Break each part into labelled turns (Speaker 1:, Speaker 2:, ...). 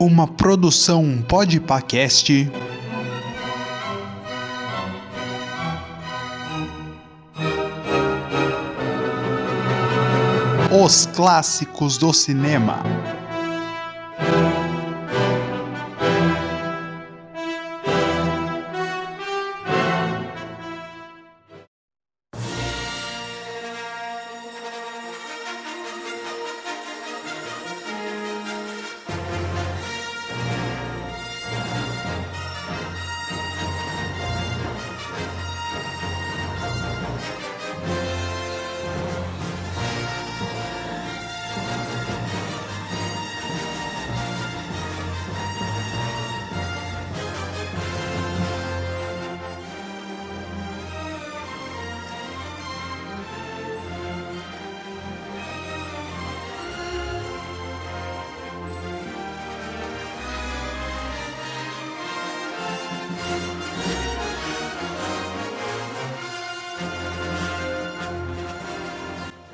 Speaker 1: Uma produção Podpacast. Os clássicos do cinema.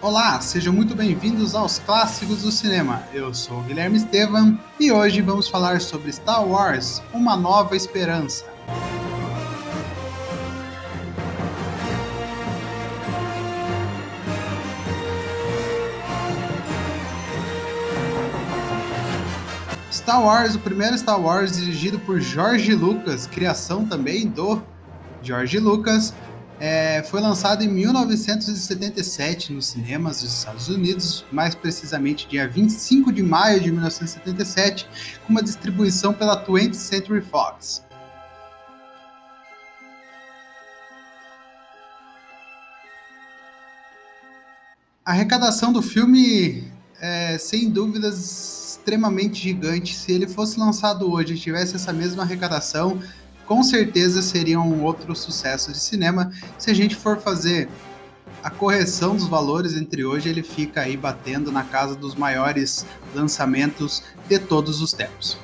Speaker 1: Olá, sejam muito bem-vindos aos Clássicos do Cinema. Eu sou Guilherme Estevam e hoje vamos falar sobre Star Wars Uma Nova Esperança. Star Wars, o primeiro Star Wars dirigido por George Lucas, criação também do George Lucas, é, foi lançado em 1977 nos cinemas dos Estados Unidos, mais precisamente dia 25 de maio de 1977, com uma distribuição pela 20th Century Fox. A arrecadação do filme é, sem dúvidas, extremamente gigante. Se ele fosse lançado hoje e tivesse essa mesma arrecadação, com certeza seria um outro sucesso de cinema. Se a gente for fazer a correção dos valores entre hoje, ele fica aí batendo na casa dos maiores lançamentos de todos os tempos.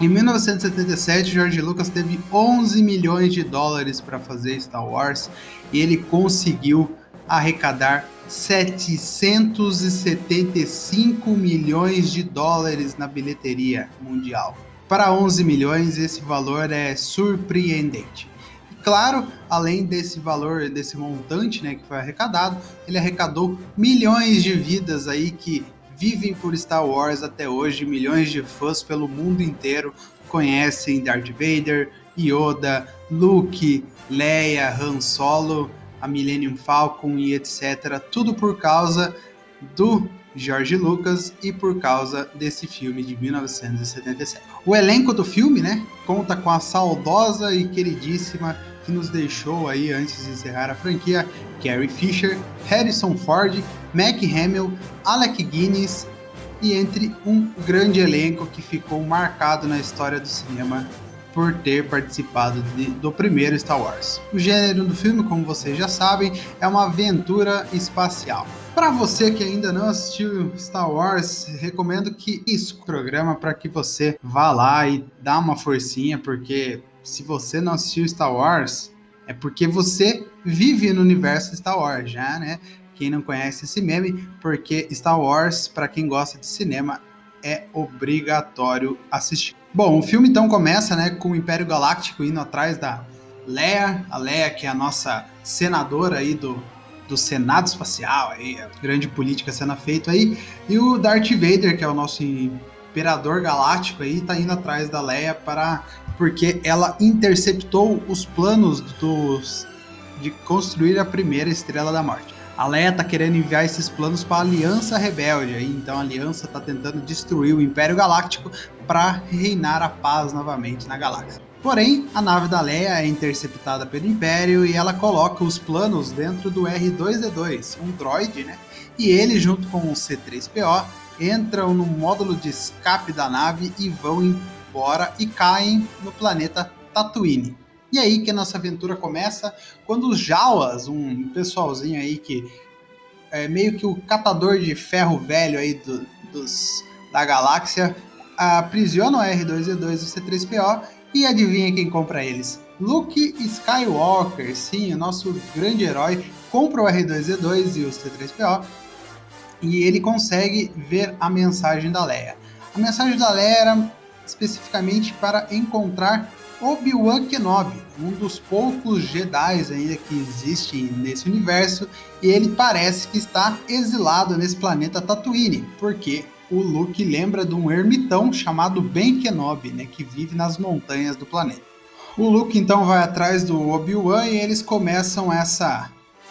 Speaker 1: Em 1977, George Lucas teve 11 milhões de dólares para fazer Star Wars e ele conseguiu arrecadar 775 milhões de dólares na bilheteria mundial. Para 11 milhões, esse valor é surpreendente. E claro, além desse valor, desse montante né, que foi arrecadado, ele arrecadou milhões de vidas aí que vivem por Star Wars até hoje, milhões de fãs pelo mundo inteiro conhecem Darth Vader, Yoda, Luke, Leia, Han Solo, a Millennium Falcon e etc. Tudo por causa do George Lucas e por causa desse filme de 1977. O elenco do filme, né, conta com a saudosa e queridíssima que nos deixou aí antes de encerrar a franquia, Carrie Fisher, Harrison Ford, Mac Hamill, Alec Guinness e entre um grande elenco que ficou marcado na história do cinema por ter participado de, do primeiro Star Wars. O gênero do filme, como vocês já sabem, é uma aventura espacial. Para você que ainda não assistiu Star Wars, recomendo que isso programa para que você vá lá e dá uma forcinha, porque se você não assistiu Star Wars, é porque você vive no universo Star Wars já, né? Quem não conhece esse meme, porque Star Wars, para quem gosta de cinema, é obrigatório assistir. Bom, o filme então começa, né, com o Império Galáctico indo atrás da Leia, a Leia que é a nossa senadora aí do, do Senado Espacial, aí, a grande política sendo feita aí, e o Darth Vader, que é o nosso imperador galáctico aí, tá indo atrás da Leia para porque ela interceptou os planos dos de construir a primeira estrela da morte a Leia tá querendo enviar esses planos para a Aliança Rebelde. Aí, então a Aliança tá tentando destruir o Império Galáctico para reinar a paz novamente na galáxia. Porém, a nave da Leia é interceptada pelo Império e ela coloca os planos dentro do R2D2, um droid, né? E ele, junto com o C3PO, entram no módulo de escape da nave e vão embora e caem no planeta Tatooine. E aí que a nossa aventura começa quando os Jawas, um pessoalzinho aí que é meio que o catador de ferro velho aí do, dos, da galáxia, aprisionam o R2-D2 e o C3PO e adivinha quem compra eles? Luke Skywalker, sim, o nosso grande herói, compra o R2-D2 e o C3PO e ele consegue ver a mensagem da Leia. A mensagem da Leia era especificamente para encontrar Obi-Wan Kenobi, um dos poucos Jedi ainda que existem nesse universo, e ele parece que está exilado nesse planeta Tatooine, porque o Luke lembra de um ermitão chamado Ben Kenobi, né, que vive nas montanhas do planeta. O Luke então vai atrás do Obi-Wan e eles começam essa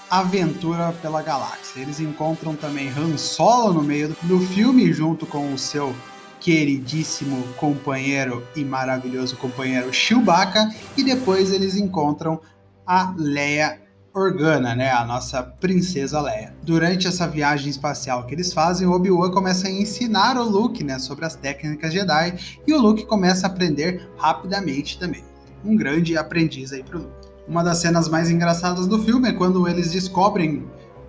Speaker 1: aventura pela galáxia. Eles encontram também Han Solo no meio do filme, junto com o seu queridíssimo companheiro e maravilhoso companheiro Chewbacca, e depois eles encontram a Leia Organa, né, a nossa princesa Leia. Durante essa viagem espacial que eles fazem, Obi-Wan começa a ensinar o Luke, né, sobre as técnicas Jedi, e o Luke começa a aprender rapidamente também. Um grande aprendiz aí pro Luke. Uma das cenas mais engraçadas do filme é quando eles descobrem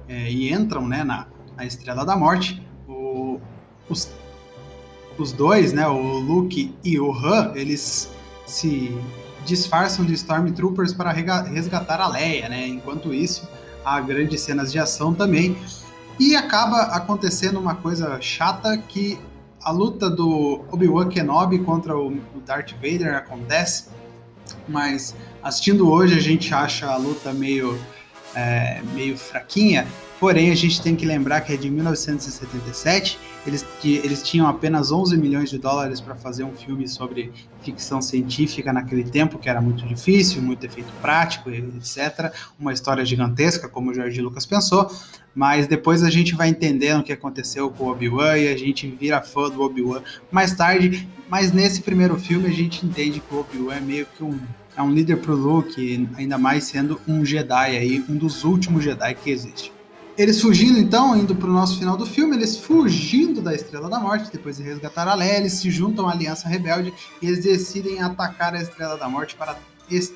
Speaker 1: é, e entram, né, na, na Estrela da Morte, o, os, os dois, né, o Luke e o Han, eles se disfarçam de Stormtroopers para resgatar a Leia, né? Enquanto isso, há grandes cenas de ação também. E acaba acontecendo uma coisa chata que a luta do Obi-Wan Kenobi contra o Darth Vader acontece, mas assistindo hoje a gente acha a luta meio, é, meio fraquinha, Porém, a gente tem que lembrar que é de 1977, eles, eles tinham apenas 11 milhões de dólares para fazer um filme sobre ficção científica naquele tempo, que era muito difícil, muito efeito prático, etc. Uma história gigantesca, como o George Lucas pensou, mas depois a gente vai entendendo o que aconteceu com o Obi-Wan e a gente vira fã do Obi-Wan mais tarde, mas nesse primeiro filme a gente entende que o Obi-Wan é meio que um é um líder pro Luke, ainda mais sendo um Jedi aí, um dos últimos Jedi que existe. Eles fugindo, então, indo para o nosso final do filme, eles fugindo da Estrela da Morte, depois de resgatar a Leia, eles se juntam à Aliança Rebelde e eles decidem atacar a Estrela da Morte para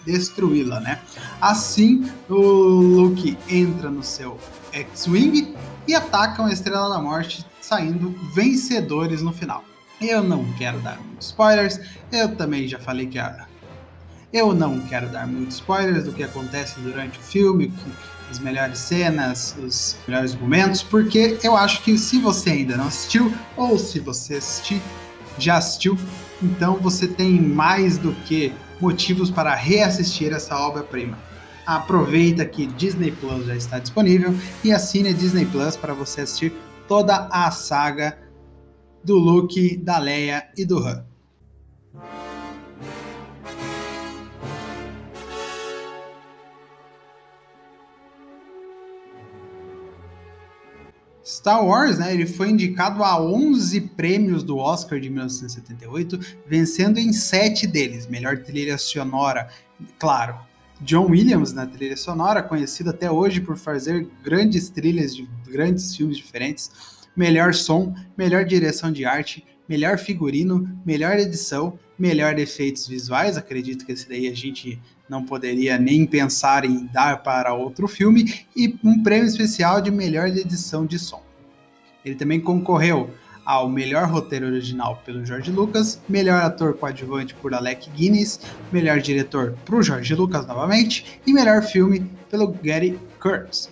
Speaker 1: destruí-la, né? Assim, o Luke entra no seu X-Wing e atacam a Estrela da Morte, saindo vencedores no final. Eu não quero dar muitos spoilers, eu também já falei que a... eu não quero dar muitos spoilers do que acontece durante o filme, que as melhores cenas, os melhores momentos, porque eu acho que se você ainda não assistiu, ou se você assistir, já assistiu, então você tem mais do que motivos para reassistir essa obra-prima. Aproveita que Disney Plus já está disponível e assine Disney Plus para você assistir toda a saga do Luke, da Leia e do Han. Star Wars, né, ele foi indicado a 11 prêmios do Oscar de 1978, vencendo em 7 deles. Melhor trilha sonora, claro. John Williams na trilha sonora, conhecido até hoje por fazer grandes trilhas de grandes filmes diferentes. Melhor som, melhor direção de arte, melhor figurino, melhor edição, melhor efeitos visuais. Acredito que esse daí a gente não poderia nem pensar em dar para outro filme. E um prêmio especial de melhor edição de som. Ele também concorreu ao melhor roteiro original pelo George Lucas, melhor ator coadjuvante por Alec Guinness, melhor diretor para o George Lucas novamente e melhor filme pelo Gary Kurtz.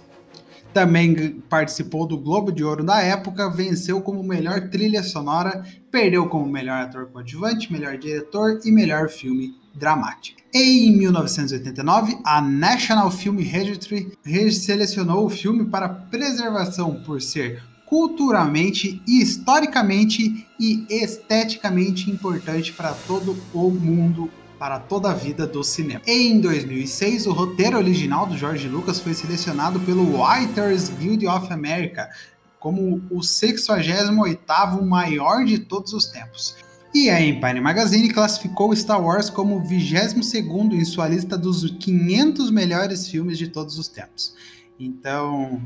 Speaker 1: Também participou do Globo de Ouro da época, venceu como melhor trilha sonora, perdeu como melhor ator coadjuvante, melhor diretor e melhor filme dramático. Em 1989, a National Film Registry selecionou o filme para preservação por ser culturalmente, historicamente e esteticamente importante para todo o mundo para toda a vida do cinema. Em 2006, o roteiro original do George Lucas foi selecionado pelo Writers Guild of America como o 68º maior de todos os tempos. E a Empire Magazine classificou Star Wars como o 22º em sua lista dos 500 melhores filmes de todos os tempos. Então,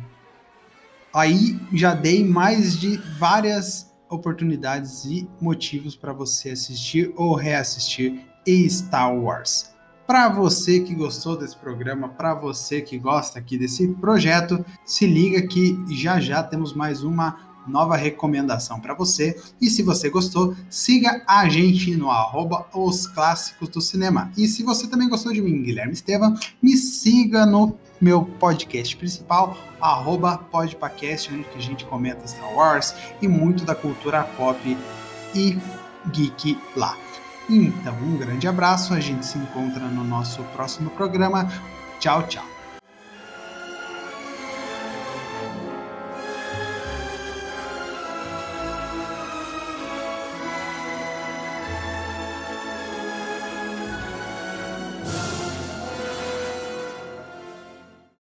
Speaker 1: aí já dei mais de várias oportunidades e motivos para você assistir ou reassistir Star Wars. Para você que gostou desse programa, para você que gosta aqui desse projeto, se liga que já já temos mais uma nova recomendação para você. E se você gostou, siga a gente no arroba os clássicos do cinema. E se você também gostou de mim, Guilherme Estevam, me siga no meu podcast principal, arroba podpacast, onde a gente comenta Star Wars e muito da cultura pop e geek lá. Então, um grande abraço, a gente se encontra no nosso próximo programa. Tchau, tchau.